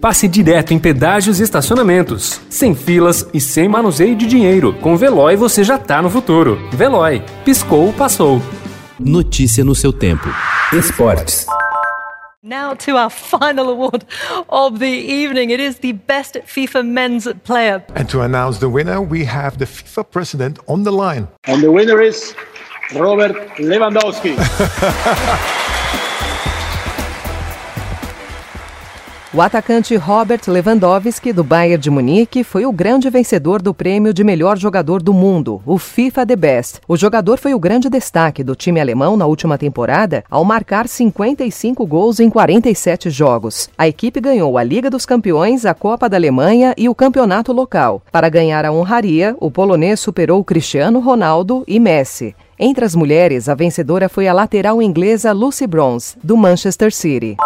passe direto em pedágios e estacionamentos, sem filas e sem manuseio de dinheiro. Com Veloy você já tá no futuro. Veloy, piscou, passou. Notícia no seu tempo. Esportes. Now to our final award of the evening. It is the best FIFA men's player. And to announce the winner, we have the FIFA president on the line. And the winner is Robert Lewandowski. O atacante Robert Lewandowski, do Bayern de Munique, foi o grande vencedor do prêmio de melhor jogador do mundo, o FIFA The Best. O jogador foi o grande destaque do time alemão na última temporada, ao marcar 55 gols em 47 jogos. A equipe ganhou a Liga dos Campeões, a Copa da Alemanha e o campeonato local. Para ganhar a honraria, o polonês superou Cristiano Ronaldo e Messi. Entre as mulheres, a vencedora foi a lateral inglesa Lucy Bronze, do Manchester City.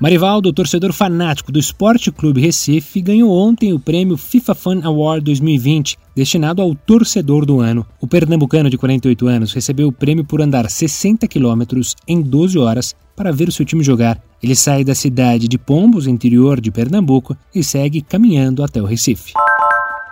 Marivaldo, torcedor fanático do Esporte Clube Recife, ganhou ontem o prêmio FIFA Fan Award 2020, destinado ao torcedor do ano. O pernambucano de 48 anos recebeu o prêmio por andar 60 quilômetros em 12 horas para ver o seu time jogar. Ele sai da cidade de Pombos, interior de Pernambuco, e segue caminhando até o Recife.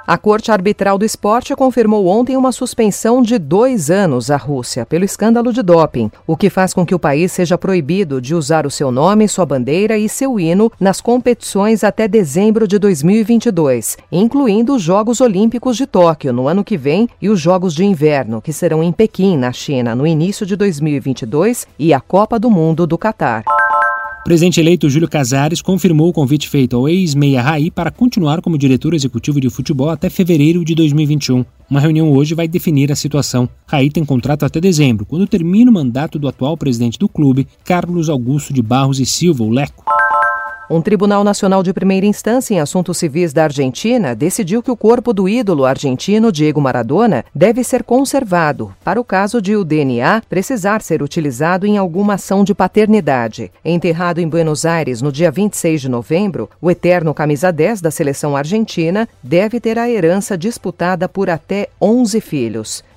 A Corte Arbitral do Esporte confirmou ontem uma suspensão de dois anos à Rússia pelo escândalo de doping, o que faz com que o país seja proibido de usar o seu nome, sua bandeira e seu hino nas competições até dezembro de 2022, incluindo os Jogos Olímpicos de Tóquio no ano que vem e os Jogos de Inverno, que serão em Pequim, na China, no início de 2022, e a Copa do Mundo do Catar. Presidente eleito Júlio Casares confirmou o convite feito ao ex-meia Raí para continuar como diretor executivo de futebol até fevereiro de 2021. Uma reunião hoje vai definir a situação. Raí tem contrato até dezembro, quando termina o mandato do atual presidente do clube, Carlos Augusto de Barros e Silva, o Leco. Um Tribunal Nacional de Primeira Instância em Assuntos Civis da Argentina decidiu que o corpo do ídolo argentino Diego Maradona deve ser conservado para o caso de o DNA precisar ser utilizado em alguma ação de paternidade. Enterrado em Buenos Aires no dia 26 de novembro, o eterno camisa 10 da seleção argentina deve ter a herança disputada por até 11 filhos